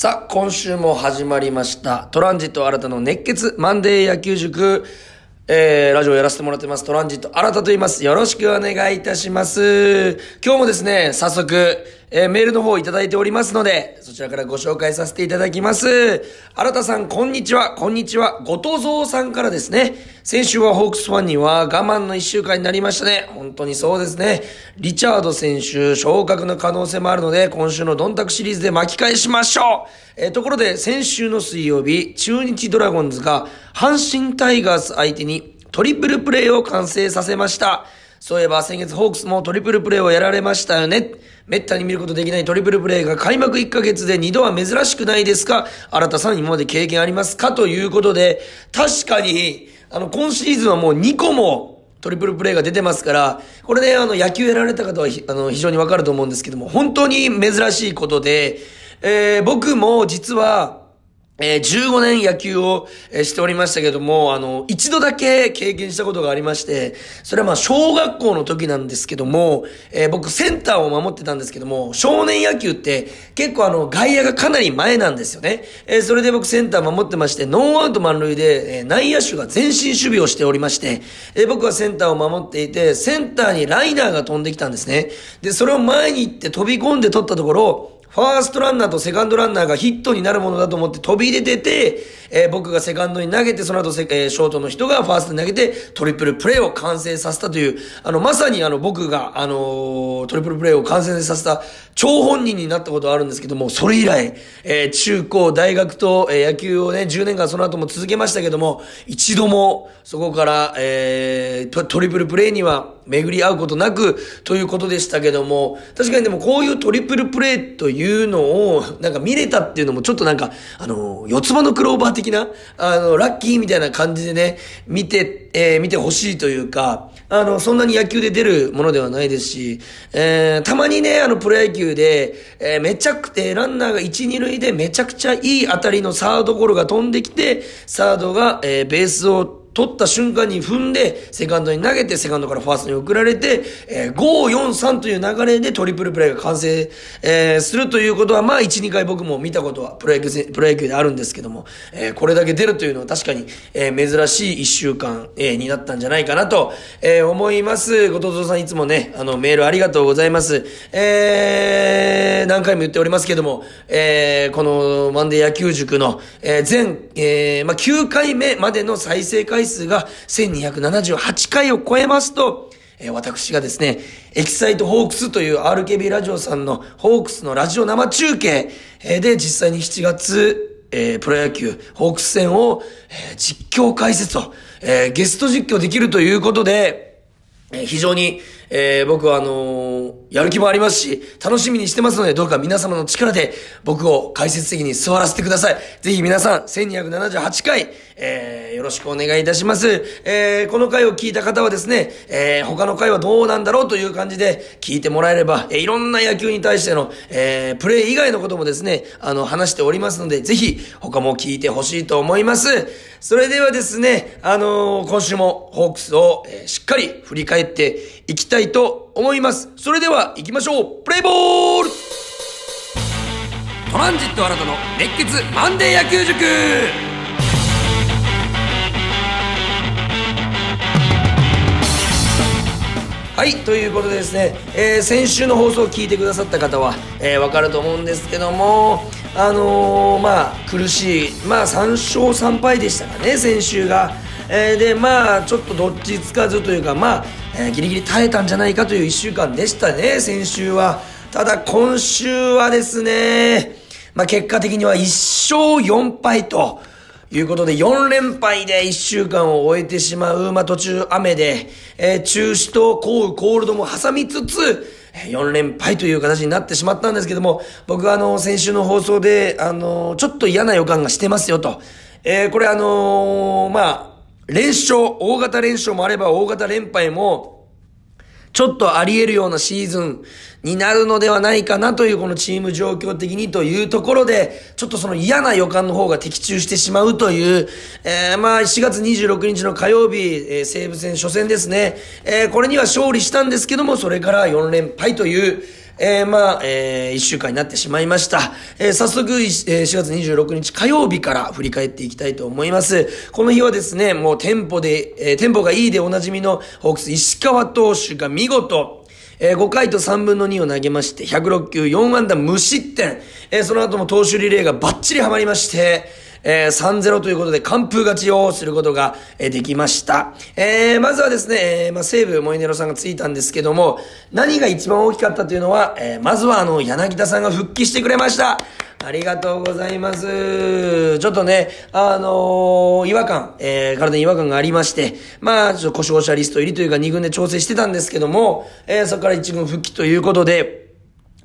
さあ、今週も始まりました。トランジット新たの熱血マンデー野球塾。えー、ラジオやらせてもらってます。トランジット新たと言います。よろしくお願いいたします。今日もですね、早速、えーメールの方いただいておりますので、そちらからご紹介させていただきます。新田さん、こんにちは。こんにちは。ごとぞうさんからですね。先週はホークスファンには我慢の一週間になりましたね。本当にそうですね。リチャード選手、昇格の可能性もあるので、今週のドンタクシリーズで巻き返しましょう。えーところで、先週の水曜日、中日ドラゴンズが阪神タイガース相手にトリプルプレーを完成させました。そういえば先月ホークスもトリプルプレーをやられましたよね。めったに見ることできないトリプルプレーが開幕1ヶ月で2度は珍しくないですか？新田さん今まで経験ありますか？ということで、確かに、あの、今シーズンはもう2個もトリプルプレーが出てますから、これね、あの、野球やられた方はあの、非常にわかると思うんですけども、本当に珍しいことで、えー僕も実は、えー15年野球を、えしておりましたけども、あの、一度だけ経験したことがありまして、それはまあ小学校の時なんですけども、えー僕センターを守ってたんですけども、少年野球って結構あの、外野がかなり前なんですよね。えそれで僕センター守ってまして、ノーアウト満塁で、え内野手が前進守備をしておりまして、え僕はセンターを守っていて、センターにライナーが飛んできたんですね。で、それを前に行って飛び込んで取ったところ、ファーストランナーとセカンドランナーがヒットになるものだと思って飛び出てて、えー僕がセカンドに投げて、その後セ、えーショートの人がファーストに投げて、トリプルプレーを完成させたという、あの、まさにあの、僕が、あのートリプルプレーを完成させた、超本人になったことはあるんですけども、それ以来、えー中高、大学と、えー野球をね、10年間その後も続けましたけども、一度も、そこから、えートリプルプレーには巡り合うことなく、ということでしたけども、確かにでもこういうトリプルプレーというのを、なんか見れたっていうのもちょっとなんか、あの、四つ葉のクローバー的な、あの、ラッキーみたいな感じでね、見て、えー見てほしいというか、あの、そんなに野球で出るものではないですし、えーたまにね、あの、プロ野球で、えーめちゃくて、ランナーが1、2塁でめちゃくちゃいい当たりのサードゴロが飛んできて、サードが、えーベースを取った瞬間に踏んで、セカンドに投げて、セカンドからファーストに送られて、えー、5、4、3という流れでトリプルプレーが完成、えーするということは、まあ、1、2回僕も見たことはプロ野球、プロ野球であるんですけども、えーこれだけ出るというのは確かに、えー珍しい1週間、えーになったんじゃないかなと、えー思います。後藤さんいつもね、あの、メールありがとうございます。えー何回も言っておりますけども、えーこのマンデー野球塾の、えー全、えーまあ、9回目までの再生回数が1278回を超えますと、え私がですね、エキサイトホークスという RKB ラジオさんのホークスのラジオ生中継えで実際に7月、えプロ野球ホークス戦を、え実況解説を、えゲスト実況できるということで、え非常に、え僕はあのやる気もありますし、楽しみにしてますので、どうか皆様の力で僕を解説席に座らせてください。ぜひ皆さん、1278回、えーよろしくお願いいたします。えーこの回を聞いた方はですね、えー他の回はどうなんだろうという感じで聞いてもらえれば、えいろんな野球に対しての、えプレー以外のこともですね、あの、話しておりますので、ぜひ他も聞いてほしいと思います。それではですね、あの今週もホークスを、えしっかり振り返っていきたいと思います。それでは行きましょうプレイボールトランジット新たの熱血マンデー野球塾はい、ということでですね、えー先週の放送を聞いてくださった方は、えーわかると思うんですけども、あのーまあ、苦しい、まあ、3勝3敗でしたかね、先週が。えーで、まあ、ちょっとどっちつかずというか、まあ、えーギリギリ耐えたんじゃないかという1週間でしたね、先週は。ただ、今週はですね、まあ、結果的には1勝4敗と、いうことで、4連敗で1週間を終えてしまう、まあ、途中雨で、えー中止と降雨コールドも挟みつつ、4連敗という形になってしまったんですけども、僕はあの、先週の放送で、あの、ちょっと嫌な予感がしてますよと。えーこれあのーまあ、連勝、大型連勝もあれば大型連敗も、ちょっとあり得るようなシーズンになるのではないかなというこのチーム状況的にというところで、ちょっとその嫌な予感の方が的中してしまうという、えー、まあ4月26日の火曜日、えー西武戦初戦ですね。えーこれには勝利したんですけども、それから4連敗という、えー、まあ、えー、1週間になってしまいました。えー、早速、えー、4月26日火曜日から振り返っていきたいと思います。この日はですね、もうテンポで、えー、テンポがいいでおなじみのホークス石川投手が見事、えー、5回と3分の2を投げまして、106球4安打無失点。えー、その後も投手リレーがバッチリハマりまして、えー、3-0ということで完封勝ちをすることが、え、できました。えー、まずはですね、えー、まあ、西武モイネロさんがついたんですけども、何が一番大きかったというのは、えー、まずはあの、柳田さんが復帰してくれました。ありがとうございます。ちょっとね、あのー、違和感、えー、体に違和感がありまして、まあ、ちょっと故障者リスト入りというか2軍で調整してたんですけども、えー、そこから1軍復帰ということで、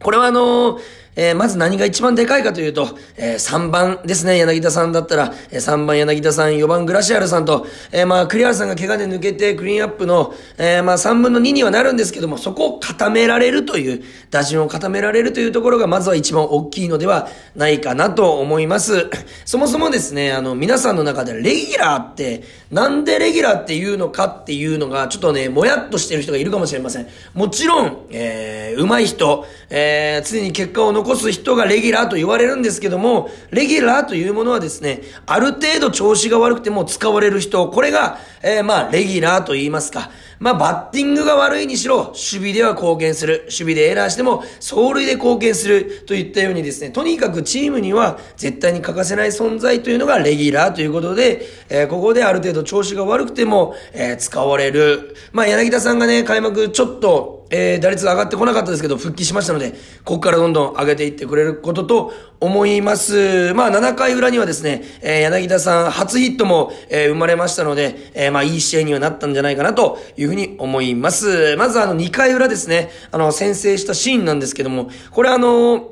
これはあのーえー、まず何が一番でかいかというと、えー、3番ですね、柳田さんだったら、えー、3番柳田さん、4番グラシアルさんと、えー、まあ、栗原さんが怪我で抜けてクリーンアップの、えー、まあ、3分の2にはなるんですけども、そこを固められるという、打順を固められるというところが、まずは一番大きいのではないかなと思います。そもそもですね、あの、皆さんの中でレギュラーって、なんでレギュラーっていうのかっていうのが、ちょっとね、もやっとしてる人がいるかもしれません。もちろん、えー、上手い人、えー、常に結果を残残す人がレギュラーと言われるんですけども、レギュラーというものはですね、ある程度調子が悪くても使われる人、これが、えー、まあ、レギュラーと言いますか。まあ、バッティングが悪いにしろ、守備では貢献する。守備でエラーしても、走塁で貢献する。といったようにですね、とにかくチームには絶対に欠かせない存在というのがレギュラーということで、えー、ここである程度調子が悪くても、えー、使われる。まあ、柳田さんがね、開幕ちょっと、えー、打率上がってこなかったですけど、復帰しましたので、ここからどんどん上げていってくれることと思います。まあ、7回裏にはですね、えー、柳田さん初ヒットも、えー、生まれましたので、えー、まあ、いい試合にはなったんじゃないかなというふうに思います。まずあの、2回裏ですね、あの、先制したシーンなんですけども、これあの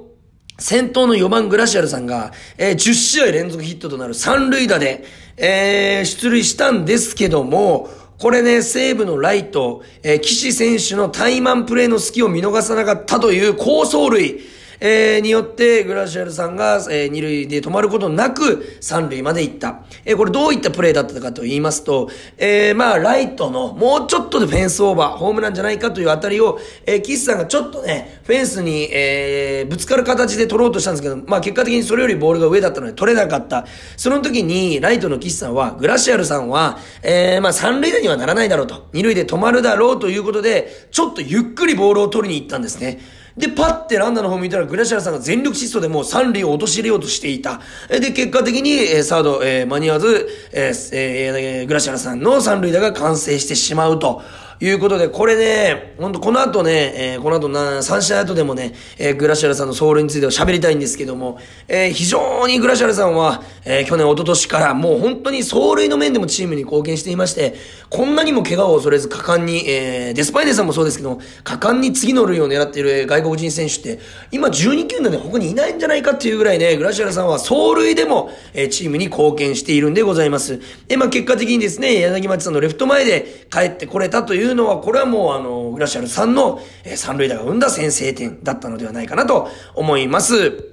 先頭の4番グラシアルさんが、えー、10試合連続ヒットとなる三塁打で、えー、出塁したんですけども、これね、西武のライト、えー、岸選手のタイマンプレーの隙を見逃さなかったという高走塁。えー、によって、グラシアルさんが、えー、二塁で止まることなく、三塁まで行った。えー、これどういったプレーだったかと言いますと、えー、まあ、ライトの、もうちょっとでフェンスオーバー、ホームランじゃないかというあたりを、えー、キスさんがちょっとね、フェンスに、えー、ぶつかる形で取ろうとしたんですけど、まあ、結果的にそれよりボールが上だったので取れなかった。その時に、ライトのキスさんは、グラシアルさんは、えー、まあ、三塁打にはならないだろうと。二塁で止まるだろうということで、ちょっとゆっくりボールを取りに行ったんですね。で、パッてランナーの方見たら、グラシアルさんが全力疾走でもう三塁を陥れようとしていた。で、結果的に、えー、サード、えー、間に合わず、えーえー、グラシアルさんの三塁打が完成してしまうと。いうことで、これね、ほんとこの後ね、えー、この後な、3試合後でもね、えー、グラシアルさんのソウルについては喋りたいんですけども、えー、非常にグラシアルさんは、えー、去年、一昨年からもう本当に走塁の面でもチームに貢献していまして、こんなにも怪我を恐れず果敢に、えー、デスパイネさんもそうですけど、果敢に次の塁を狙っている外国人選手って、今12球団で他にいないんじゃないかっていうぐらいね、グラシアルさんは走塁でも、えー、チームに貢献しているんでございます。で、まあ結果的にですね、柳町さんのレフト前で帰ってこれたといういうのは、これはもうあの、グラシアルさんの、えー、三塁打が生んだ先制点だったのではないかなと思います。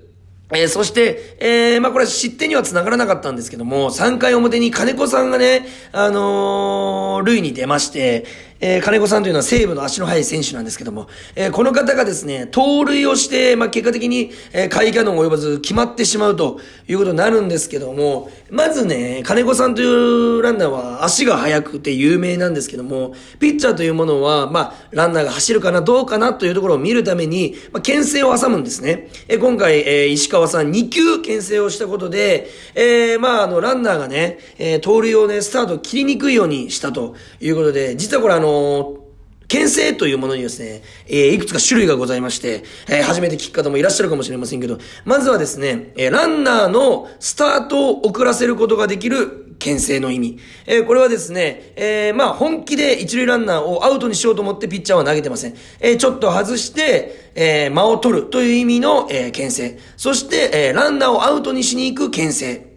えー、そして、えー、まあ、これ失点には繋がらなかったんですけども、3回表に金子さんがね、あのー、塁に出まして、えー、金子さんというのは西武の足の速い選手なんですけども、えー、この方がですね、盗塁をして、まあ、結果的に、えー、回キャノン及ばず決まってしまうということになるんですけども、まずね、金子さんというランナーは足が速くて有名なんですけども、ピッチャーというものは、まあ、ランナーが走るかな、どうかなというところを見るために、まあ、牽制を挟むんですね。えー、今回、えー、石川さん2球牽制をしたことで、えー、まあ、あの、ランナーがね、えー、盗塁をね、スタート切りにくいようにしたということで、実はこれあの、の、牽制というものにですね、えー、いくつか種類がございまして、えー、初めて聞く方もいらっしゃるかもしれませんけど、まずはですね、えー、ランナーのスタートを遅らせることができる牽制の意味。えー、これはですね、えー、まあ本気で一塁ランナーをアウトにしようと思ってピッチャーは投げてません。えー、ちょっと外して、えー、間を取るという意味の、えー、牽制。そして、えー、ランナーをアウトにしに行く牽制。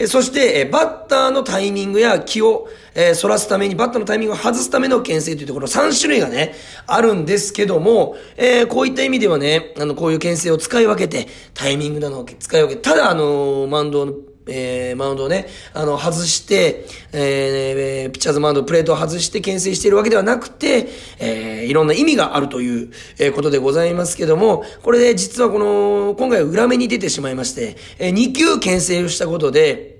えそして、えバッターのタイミングや気を、え、反らすために、バッターのタイミングを外すための牽制というところ、3種類がね、あるんですけども、え、こういった意味ではね、あの、こういう牽制を使い分けて、タイミングなのを使い分けて、ただ、あの、マウンドのえー、マウンドをね、あの、外して、えー、ピッチャーズマウンド、プレートを外して牽制しているわけではなくて、えー、いろんな意味があるという、えことでございますけども、これで実はこの、今回裏目に出てしまいまして、えー、2球牽制をしたことで、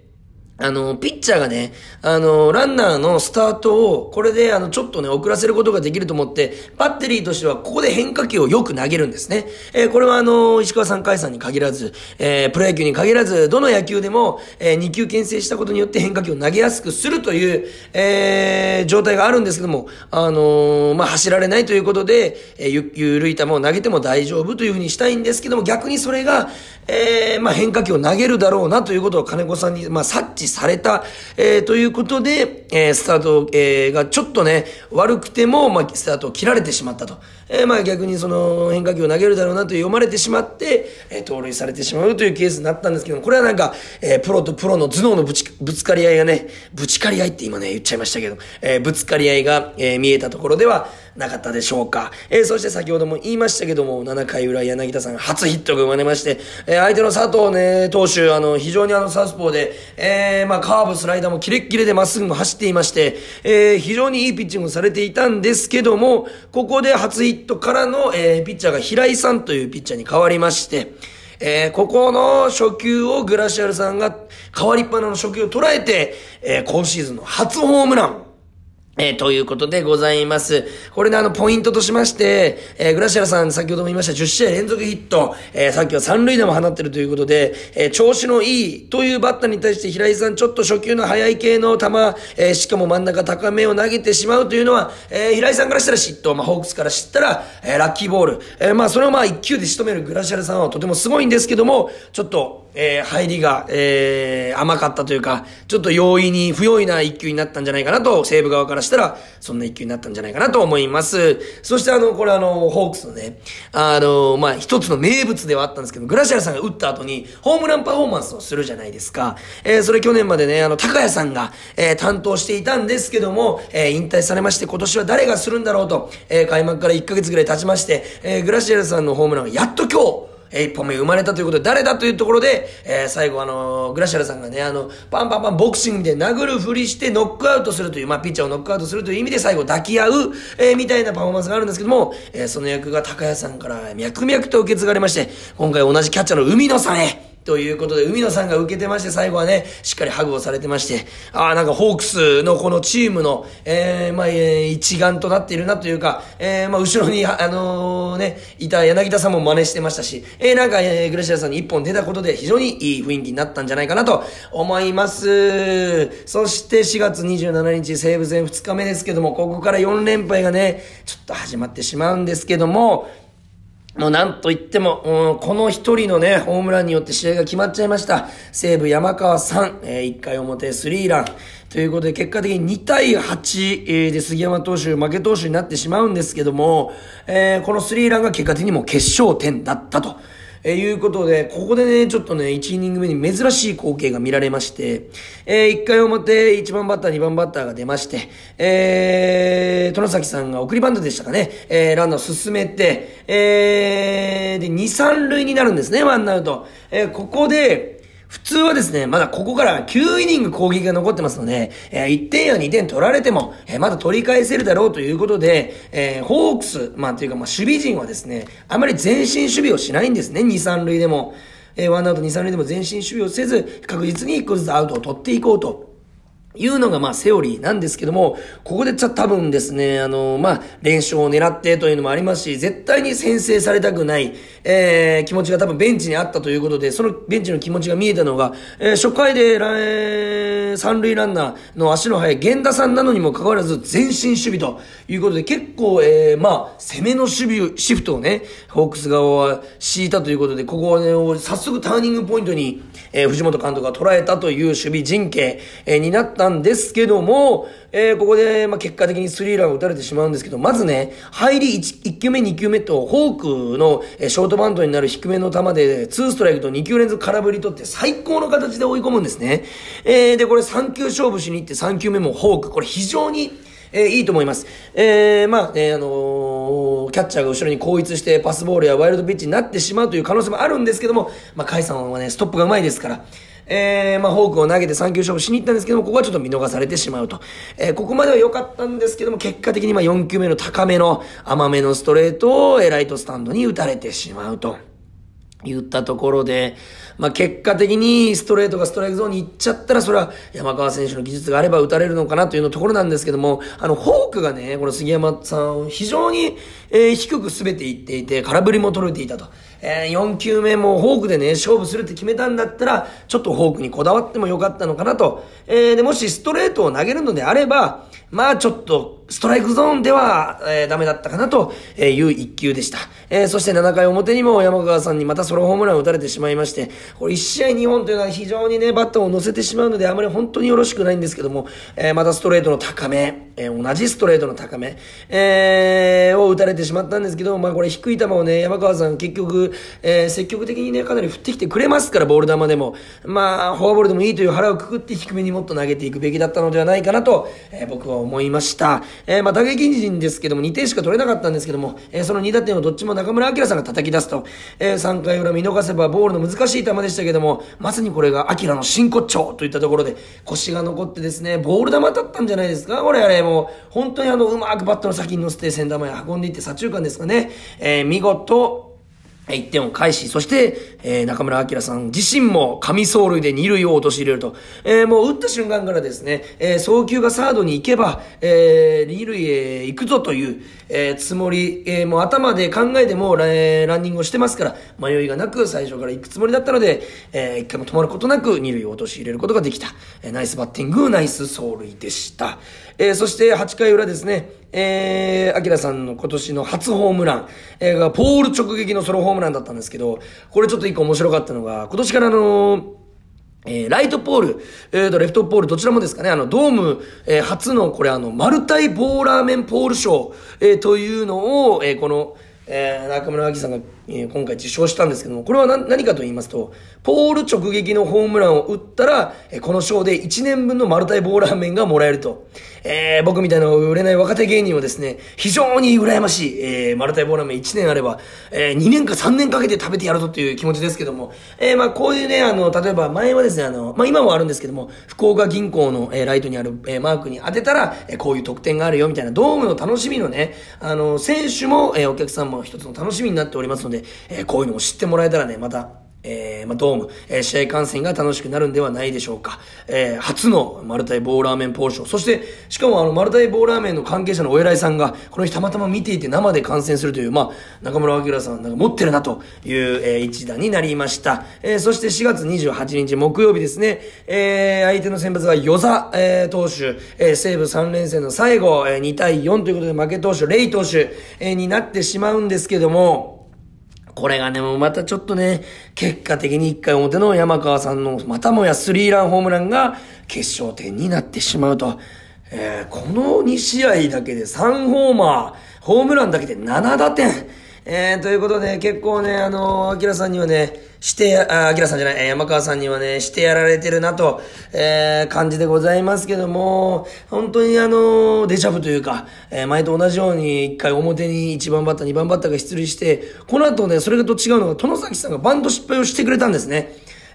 あの、ピッチャーがね、あの、ランナーのスタートを、これで、あの、ちょっとね、遅らせることができると思って、バッテリーとしては、ここで変化球をよく投げるんですね。えー、これはあの、石川さん、海さんに限らず、えー、プロ野球に限らず、どの野球でも、えー、2球牽制したことによって変化球を投げやすくするという、えー、状態があるんですけども、あの、まあ、走られないということで、えー、ゆ、ゆるい球を投げても大丈夫というふうにしたいんですけども、逆にそれが、え、まあ、変化球を投げるだろうなということを金子さんに、まあ、察知された、えー、ということで、えー、スタート、えー、がちょっとね、悪くても、まあ、スタートを切られてしまったと。えー、まあ、逆にその変化球を投げるだろうなと読まれてしまって、えー、盗塁されてしまうというケースになったんですけどもこれはなんか、えー、プロとプロの頭脳のぶち、ぶつかり合いがね、ぶちかり合いって今ね、言っちゃいましたけど、えー、ぶつかり合いが、えー、見えたところでは、なかったでしょうか。えー、そして先ほども言いましたけども、7回裏柳田さん初ヒットが生まれまして、えー、相手の佐藤ね、投手、あの、非常にあの、サウスポーで、えー、まあ、カーブ、スライダーもキレッキレでまっすぐも走っていまして、えー、非常にいいピッチングをされていたんですけども、ここで初ヒットからの、えー、ピッチャーが平井さんというピッチャーに変わりまして、えー、ここの初球をグラシアルさんが変わりっぱなの初球を捉えて、えー、今シーズンの初ホームラン、えー、ということでございます。これね、あの、ポイントとしまして、えー、グラシアラさん、先ほども言いました、10試合連続ヒット、えー、さっきは三塁打も放ってるということで、えー、調子のいいというバッターに対して平井さん、ちょっと初球の速い系の球、えー、しかも真ん中高めを投げてしまうというのは、えー、平井さんからしたら嫉妬、まあ、ホークスから知ったら、えー、ラッキーボール、えー、まあ、それをまあ、一球で仕留めるグラシアラさんはとてもすごいんですけども、ちょっと、えー、入りが、えー、甘かったというか、ちょっと容易に、不用意な一球になったんじゃないかなと、西武側からしたら、そんな一球になったんじゃないかなと思います。そしてあの、これあの、ホークスのね、あの、まあ、一つの名物ではあったんですけど、グラシアルさんが打った後に、ホームランパフォーマンスをするじゃないですか。えー、それ去年までね、あの、高谷さんが、えー、担当していたんですけども、えー、引退されまして、今年は誰がするんだろうと、えー、開幕から1ヶ月ぐらい経ちまして、えー、グラシアルさんのホームランがやっと今日、えー、一本目生まれたということで、誰だというところで、えー、最後あのー、グラシャルさんがね、あの、パンパンパンボクシングで殴るふりしてノックアウトするという、まあ、ピッチャーをノックアウトするという意味で最後抱き合う、えー、みたいなパフォーマンスがあるんですけども、えー、その役が高谷さんから脈々と受け継がれまして、今回同じキャッチャーの海野さんへ、ということで、海野さんが受けてまして、最後はね、しっかりハグをされてまして、ああ、なんかホークスのこのチームの、えー、まあ、えー、一丸となっているなというか、えー、まあ、後ろに、あのー、ね、いた柳田さんも真似してましたし、えー、なんか、えー、グラシアさんに一本出たことで非常にいい雰囲気になったんじゃないかなと思います。そして4月27日、西武戦2日目ですけども、ここから4連敗がね、ちょっと始まってしまうんですけども、もうなんといっても、うん、この一人のね、ホームランによって試合が決まっちゃいました。西武山川さん、えー、1回表スリーラン。ということで、結果的に2対8、で杉山投手、負け投手になってしまうんですけども、えー、このスリーランが結果的にも決勝点だったと。えー、いうことで、ここでね、ちょっとね、1イニング目に珍しい光景が見られまして、えー、1回表、1番バッター、2番バッターが出まして、えー、殿崎さんが送りバントでしたかね、えー、ランナーを進めて、えー、で、2、3塁になるんですね、ワンアウト。えー、ここで、普通はですね、まだここから9イニング攻撃が残ってますので、えー、1点や2点取られても、えー、まだ取り返せるだろうということで、えー、ホークス、まあというかまあ守備陣はですね、あまり前進守備をしないんですね、2、3塁でも。えー、ワンアウト2、3塁でも前進守備をせず、確実に1個ずつアウトを取っていこうと。いうのがまあセオリーなんですけども、ここで多分ですね、あの、まあ、連勝を狙ってというのもありますし、絶対に先制されたくない、えー、気持ちが多分ベンチにあったということで、そのベンチの気持ちが見えたのが、えー、初回で、えー、三塁ランナーの足の速い源田さんなのにもかかわらず前進守備ということで、結構、えー、まあ、攻めの守備、シフトをね、ホークス側は敷いたということで、ここをね、早速ターニングポイントに、えー、藤本監督が捉えたという守備陣形、えー、になったんですけども、えー、ここで、まあ、結果的にスリーランを打たれてしまうんですけど、まずね、入り 1, 1球目、2球目と、ホークの、えー、ショートバントになる低めの球で、2ストライクと2球連続空振り取って最高の形で追い込むんですね。えー、で、これ3球勝負しに行って3球目もホーク。これ非常に、えー、いいと思います。えー、まあ、ね、あのー、キャッチャーが後ろに後逸してパスボールやワイルドピッチになってしまうという可能性もあるんですけども、まあ、カイさんはね、ストップが上手いですから、えー、まあ、フォークを投げて3球勝負しに行ったんですけども、ここはちょっと見逃されてしまうと。えー、ここまでは良かったんですけども、結果的にま4球目の高めの甘めのストレートを、えライトスタンドに打たれてしまうと。言ったところで、まあ、結果的にストレートがストライクゾーンに行っちゃったら、それは山川選手の技術があれば打たれるのかなというのところなんですけども、あの、フォークがね、この杉山さんを、非常に、えー、低く滑っていっていて、空振りも取れていたと。えー、4球目もフォークでね、勝負するって決めたんだったら、ちょっとフォークにこだわってもよかったのかなと。えー、で、もしストレートを投げるのであれば、まあちょっと、ストライクゾーンでは、えー、ダメだったかなという一球でした。えー、そして7回表にも山川さんにまたソロホームランを打たれてしまいまして、これ1試合2本というのは非常にね、バットを乗せてしまうので、あまり本当によろしくないんですけども、えー、またストレートの高め、えー、同じストレートの高め、えー、を打たれてしまったんですけど、まあこれ低い球をね、山川さん結局、えー、積極的にね、かなり振ってきてくれますから、ボール球でも。まあ、フォアボールでもいいという腹をくくって低めにもっと投げていくべきだったのではないかなと、えー、僕は思いました。えー、まあ打撃陣ですけども、2点しか取れなかったんですけども、えー、その2打点をどっちも中村明さんが叩き出すと、えー、3回裏見逃せばボールの難しい球でしたけども、まさにこれが明の真骨頂といったところで、腰が残ってですね、ボール球だったんじゃないですか？これあれ、も、本当にあの、うまくバットの先に乗せて、センター前運んでいって左中間ですかね、えー、見事、1点を返し、そして、えー、中村明さん自身も神走塁で二塁を陥れると。えー、もう打った瞬間からですね、えー、送球がサードに行けば、えー、二塁へ行くぞという、えー、つもり、えー、もう頭で考えても、えー、ランニングをしてますから、迷いがなく最初から行くつもりだったので、えー、一回も止まることなく二塁を陥れることができた。えー、ナイスバッティング、ナイス走塁でした。えー、そして8回裏ですね、えー、アキラさんの今年の初ホームラン、えー、が、ポール直撃のソロホームランだったんですけど、これちょっと一個面白かったのが、今年からあのーえー、ライトポール、えーと、レフトポール、どちらもですかね、あの、ドーム、えー、初の、これあの、マルタイボーラーメンポール賞、えー、というのを、えー、この、えー、中村明さんが、えー、今回受賞したんですけども、これは何かと言いますと、ポール直撃のホームランを打ったら、えー、この賞で1年分のマルタイボーラーメンがもらえると。えー、僕みたいな売れない若手芸人はですね、非常に羨ましい、えー、マルタイボーラーメン1年あれば、えー、2年か3年かけて食べてやるぞっていう気持ちですけども、えー、まあこういうね、あの、例えば前はですね、あの、まあ今もあるんですけども、福岡銀行の、えー、ライトにある、えー、マークに当てたら、えー、こういう特典があるよみたいな、ドームの楽しみのね、あの、選手も、えー、お客さんも一つの楽しみになっておりますので、えー、こういうのを知ってもらえたらね、また、えー、まあ、ドーム、えー、試合観戦が楽しくなるんではないでしょうか。えー、初のマルタイボーラーメンポーショー。そして、しかもあの、マルタイボーラーメンの関係者のお偉いさんが、この日たまたま見ていて生で観戦するという、まあ、中村明さんなんか持ってるなという、えー、一打になりました。えー、そして4月28日木曜日ですね、えー、相手の先発は与座、えー、投手、えー、西武3連戦の最後、えー、2対4ということで負け投手、レイ投手、えー、になってしまうんですけども、これがね、もうまたちょっとね、結果的に1回表の山川さんのまたもやスリーランホームランが決勝点になってしまうと。えー、この2試合だけで3ホーマー、ホームランだけで7打点。えー、ということで、結構ね、あのー、アキラさんにはね、して、あ、アキラさんじゃない、山川さんにはね、してやられてるなと、えー、感じでございますけども、本当にあのー、デジャブというか、えー、前と同じように、一回表に1番バッター、2番バッターが出塁して、この後ね、それと違うのが、殿崎さんがバント失敗をしてくれたんですね。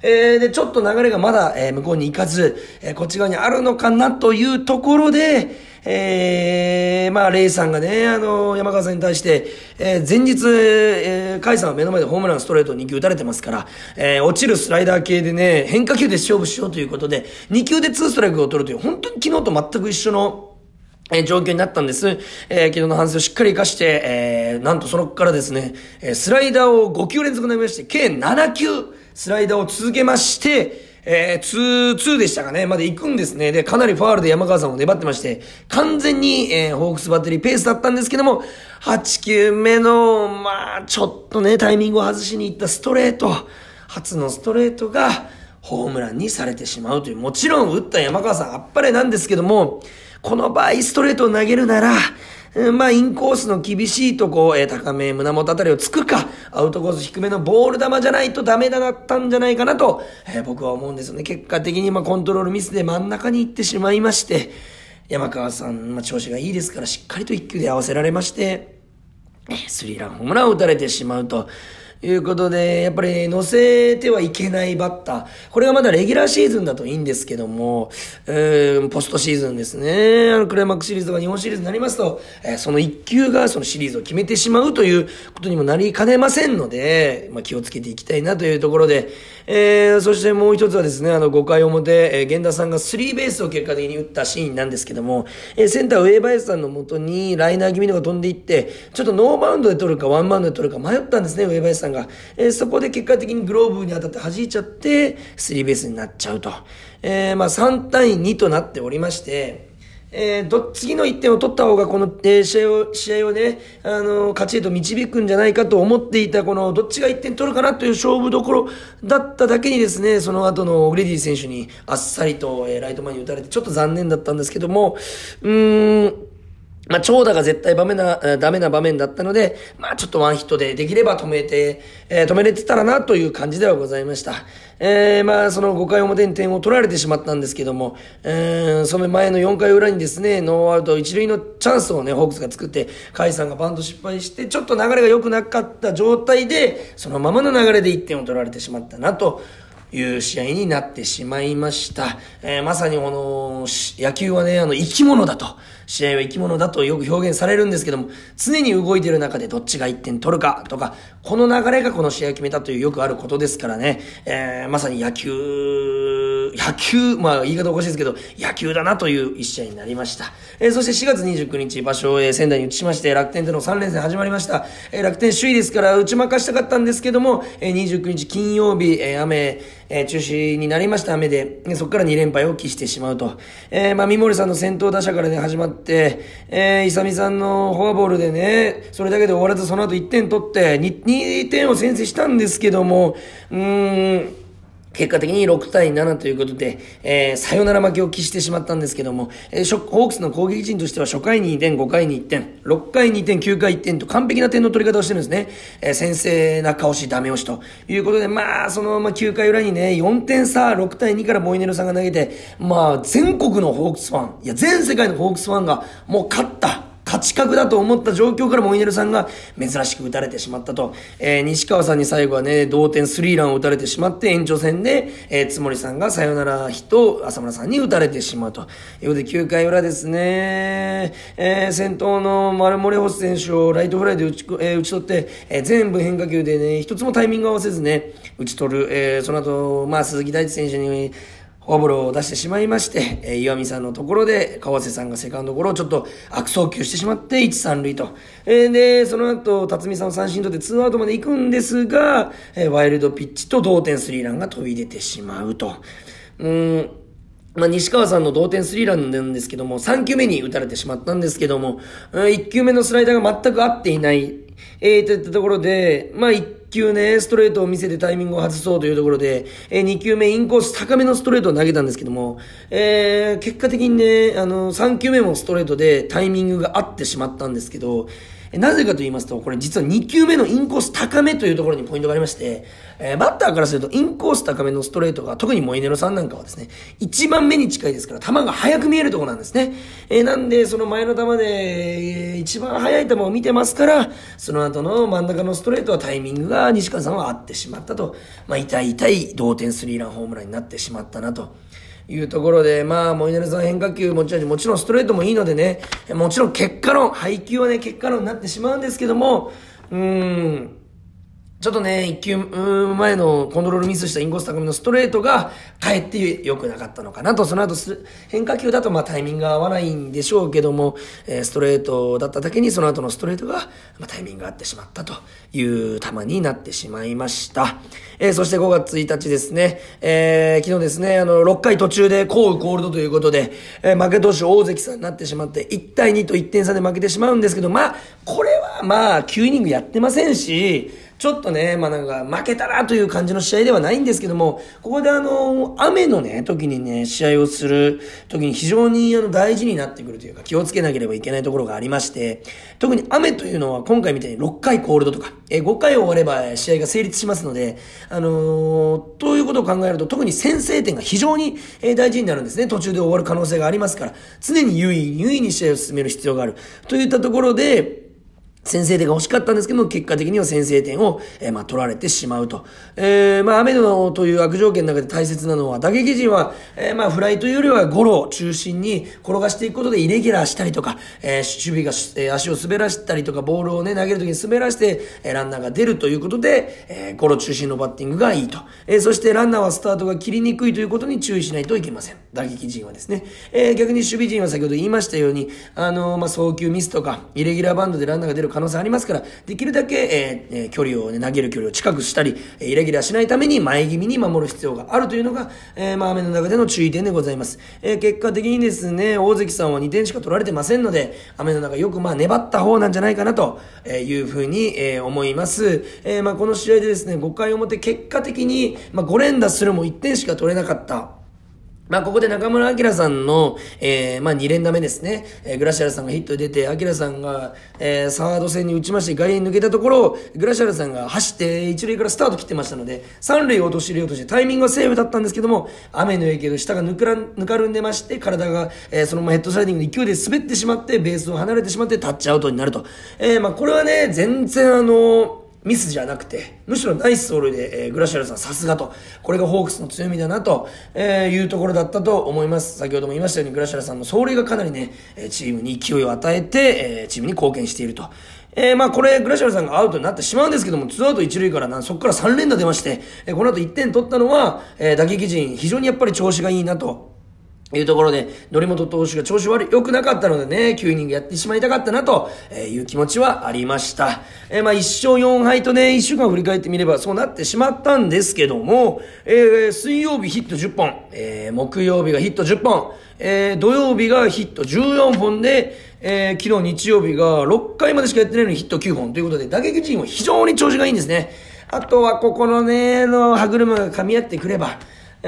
えー、で、ちょっと流れがまだ、えー、向こうに行かず、えー、こっち側にあるのかなというところで、えー、まあ、レイさんがね、あの、山川さんに対して、えー、前日、えー、カイさんは目の前でホームランストレート2球打たれてますから、えー、落ちるスライダー系でね、変化球で勝負しようということで、2球で2ストライクを取るという、本当に昨日と全く一緒の、えー、状況になったんです。えー、昨日の反省をしっかり活かして、えー、なんとそのからですね、えー、スライダーを5球連続投げまして、計7球、スライダーを続けまして、えー、2、2でしたかね、まで行くんですね。で、かなりファールで山川さんも粘ってまして、完全に、えー、ホークスバッテリーペースだったんですけども、8球目の、まあ、ちょっとね、タイミングを外しに行ったストレート、初のストレートが、ホームランにされてしまうという、もちろん打った山川さんあっぱれなんですけども、この場合ストレートを投げるなら、まあ、インコースの厳しいとこ、え、高め、胸元あたりをつくか、アウトコース低めのボール球じゃないとダメだったんじゃないかなと、え、僕は思うんですよね。結果的に、まあ、コントロールミスで真ん中に行ってしまいまして、山川さん、まあ、調子がいいですから、しっかりと一球で合わせられまして、スリーランホームランを打たれてしまうと、いうことで、やっぱり乗せてはいけないバッター。これがまだレギュラーシーズンだといいんですけども、えー、ポストシーズンですね。あの、クライマックスシリーズとか日本シリーズになりますと、えー、その1球がそのシリーズを決めてしまうということにもなりかねませんので、まあ、気をつけていきたいなというところで、えー、そしてもう一つはですね、あの、5回表、えー、源田さんがスリーベースを結果的に打ったシーンなんですけども、えー、センター上林さんのもとにライナー気味のが飛んでいって、ちょっとノーバウンドで取るかワンバウンドで取るか迷ったんですね、上林さんが。がえー、そこで結果的にグローブに当たって弾いちゃって、スリーベースになっちゃうと。えー、まあ3対2となっておりまして、えー、ど、次の1点を取った方が、この、えー、試合を、試合をね、あのー、勝ちへと導くんじゃないかと思っていた、この、どっちが1点取るかなという勝負どころだっただけにですね、その後のオグレディ選手にあっさりと、えー、ライト前に打たれて、ちょっと残念だったんですけども、うーん、まあ、長打が絶対場面な、ダメな場面だったので、まあ、ちょっとワンヒットでできれば止めて、えー、止めれてたらなという感じではございました。えー、まあ、その5回表に点を取られてしまったんですけども、えー、その前の4回裏にですね、ノーアウト一塁のチャンスをね、ホークスが作って、甲斐さんがバント失敗して、ちょっと流れが良くなかった状態で、そのままの流れで1点を取られてしまったなと。いう試合になってしまいました。えー、まさにこの、野球はね、あの、生き物だと。試合は生き物だとよく表現されるんですけども、常に動いている中でどっちが1点取るかとか、この流れがこの試合を決めたというよくあることですからね、えー、まさに野球、野球、まあ言い方おかしいですけど、野球だなという一試合になりました。えー、そして4月29日場所を、え、仙台に移しまして、楽天での3連戦始まりました。えー、楽天首位ですから打ち負かしたかったんですけども、えー、29日金曜日、えー、雨、えー、中止になりました雨で、そこから2連敗を期してしまうと。えー、まあ、三森さんの先頭打者からね、始まって、えー、イサミさんのフォアボールでね、それだけで終わらずその後1点取って、2, 2点を先制したんですけども、うーん、結果的に6対7ということで、えー、サヨナラ負けを喫してしまったんですけども、えー、ホークスの攻撃陣としては初回に2点、5回に1点、6回に2点、9回1点と完璧な点の取り方をしてるんですね。えー、先制中押し、ダメ押しということで、まあ、その、まあ、9回裏にね、4点差、6対2からモイネルさんが投げて、まあ、全国のホークスファン、いや、全世界のホークスファンがもう勝った。勝ち確だと思った状況からモイネルさんが珍しく打たれてしまったと。えー、西川さんに最後はね、同点スリーランを打たれてしまって延長戦で、えー、つもりさんがサヨナラヒットを浅村さんに打たれてしまうと。いうことで9回裏ですね、えー、先頭の丸森星選手をライトフライで打ち,、えー、打ち取って、えー、全部変化球でね、一つもタイミング合わせずね、打ち取る。えー、その後、まあ鈴木大地選手に、フォアボールを出してしまいまして、えー、岩見さんのところで、川瀬さんがセカンドゴロをちょっと悪送球してしまって、1、3塁と。えー、で、その後、辰巳さんを三振取って2アウトまで行くんですが、えー、ワイルドピッチと同点スリーランが飛び出てしまうと。うん。まあ、西川さんの同点スリーランなんですけども、3球目に打たれてしまったんですけども、1球目のスライダーが全く合っていない、えー、といったところで、まあ、1球ね、ストレートを見せてタイミングを外そうというところで、えー、2球目インコース高めのストレートを投げたんですけども、えー、結果的にね、あの、3球目もストレートでタイミングが合ってしまったんですけど、なぜかと言いますと、これ実は2球目のインコース高めというところにポイントがありまして、えー、バッターからするとインコース高めのストレートが、特にモイネロさんなんかはですね、一番目に近いですから、球が速く見えるところなんですね。えー、なんで、その前の球で、えー、一番速い球を見てますから、その後の真ん中のストレートはタイミングが西川さんは合ってしまったと。まあ、痛い痛い同点スリーランホームランになってしまったなと。いうところで、まあ、モイネルさん変化球持ち味、もちろんストレートもいいのでね、もちろん結果論、配球はね、結果論になってしまうんですけども、うーん、ちょっとね、一球前のコントロールミスしたインコース高めのストレートが、かえって良くなかったのかなと、その後変化球だとまあタイミングが合わないんでしょうけども、えー、ストレートだっただけにその後のストレートが、まあ、タイミングが合ってしまったという球になってしまいました。えー、そして5月1日ですね、えー、昨日ですね、あの、6回途中で降雨コールドということで、えー、負け投手大関さんになってしまって、1対2と1点差で負けてしまうんですけど、まあ、これはまあ、9イニングやってませんし、ちょっとね、まあなんか負けたらという感じの試合ではないんですけども、ここであの、雨のね、時にね、試合をする時に非常にあの大事になってくるというか気をつけなければいけないところがありまして、特に雨というのは今回みたいに6回コールドとか、え5回終われば試合が成立しますので、あのー、ということを考えると特に先制点が非常に大事になるんですね。途中で終わる可能性がありますから、常に優位、優位に試合を進める必要がある。といったところで、先制点が欲しかったんですけども、結果的には先制点を、えー、まあ、取られてしまうと。えー、まあ、雨のという悪条件の中で大切なのは、打撃陣は、えー、まあ、フライというよりはゴロを中心に転がしていくことでイレギュラーしたりとか、えー、守備が、えー、足を滑らしたりとか、ボールをね、投げるときに滑らして、えー、ランナーが出るということで、えー、ゴロ中心のバッティングがいいと。えー、そしてランナーはスタートが切りにくいということに注意しないといけません。打撃陣はですね。えー、逆に守備陣は先ほど言いましたように、あのー、まあ、送球ミスとか、イレギュラーバンドでランナーが出る可能性ありますから、できるだけ、えー、距離を、ね、投げる距離を近くしたり、イレギュラーしないために前気味に守る必要があるというのが、えー、まあ、雨の中での注意点でございます。えー、結果的にですね、大関さんは2点しか取られてませんので、雨の中よくまあ粘った方なんじゃないかなというふうに、え、思います。えー、まあ、この試合でですね、5回表結果的に、まあ、5連打するも1点しか取れなかった。まあ、ここで中村明さんの、えー、まあ、2連打目ですね。えー、グラシアルさんがヒット出て、明さんが、えー、サード戦に打ちまして外野に抜けたところ、グラシアルさんが走って一塁からスタート切ってましたので、三塁を落とし入れようとしてタイミングはセーフだったんですけども、雨の影響で下がぬくら、ぬかるんでまして、体が、えー、そのままヘッドスライディングの勢いで滑ってしまって、ベースを離れてしまってタッチアウトになると。えー、まあ、これはね、全然あのーミスじゃなくて、むしろナイスソールで、えー、グラシアルさんさすがと、これがホークスの強みだなと、えー、いうところだったと思います。先ほども言いましたように、グラシアルさんの走塁がかなりね、チームに勢いを与えて、えー、チームに貢献していると。えー、まあこれ、グラシアルさんがアウトになってしまうんですけども、ツーアウト一塁からな、そこから3連打出まして、えー、この後1点取ったのは、えー、打撃陣、非常にやっぱり調子がいいなと。いうところで、則本投手が調子悪い、良くなかったのでね、9イニングやってしまいたかったなという気持ちはありました。えー、まあ1勝4敗とね、1週間振り返ってみればそうなってしまったんですけども、えー、水曜日ヒット10本、えー、木曜日がヒット10本、えー、土曜日がヒット14本で、えー、昨日日曜日が6回までしかやってないのにヒット9本ということで、打撃陣は非常に調子がいいんですね。あとはここのね、の歯車が噛み合ってくれば、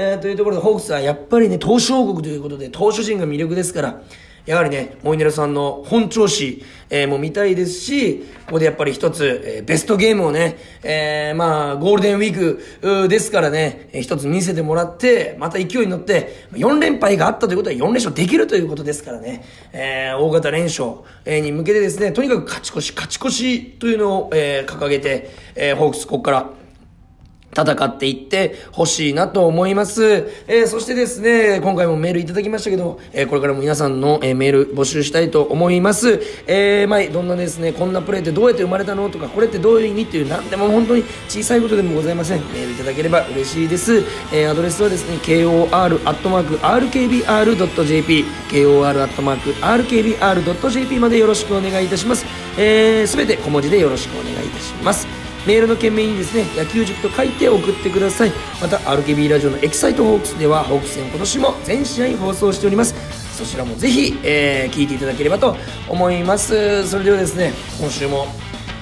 えー、というところでホークスはやっぱりね、投手王国ということで、投手陣が魅力ですから、やはりね、モイネロさんの本調子、えー、も見たいですし、ここでやっぱり一つ、えー、ベストゲームをね、えー、まあ、ゴールデンウィークですからね、えー、一つ見せてもらって、また勢いに乗って、4連敗があったということは4連勝できるということですからね、えー、大型連勝、に向けてですね、とにかく勝ち越し、勝ち越しというのを、えー、掲げて、えー、ホークスここから、戦っていってほしいなと思います。えー、そしてですね、今回もメールいただきましたけど、えー、これからも皆さんの、えー、メール募集したいと思います。えー、まあ、どんなですね、こんなプレーってどうやって生まれたのとか、これってどういう意味っていう、なんでも本当に小さいことでもございません。メールいただければ嬉しいです。えー、アドレスはですね、kor.rkbr.jp、kor.rkbr.jp までよろしくお願いいたします。えー、すべて小文字でよろしくお願いいたします。メールの件名にですね野球塾と書いて送ってください。また RKB ラジオのエキサイトホークスではホークス戦今年も全試合放送しております。そちらもぜひ、えー、聞いていただければと思います。それではですね今週も、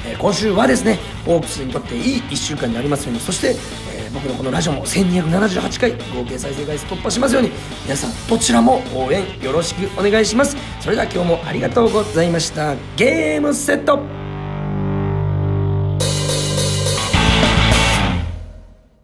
えー、今週はですねホークスにとっていい1週間になりますように。そして、えー、僕のこのラジオも1278回合計再生回数突破しますように。皆さんどちらも応援よろしくお願いします。それでは今日もありがとうございました。ゲームセット。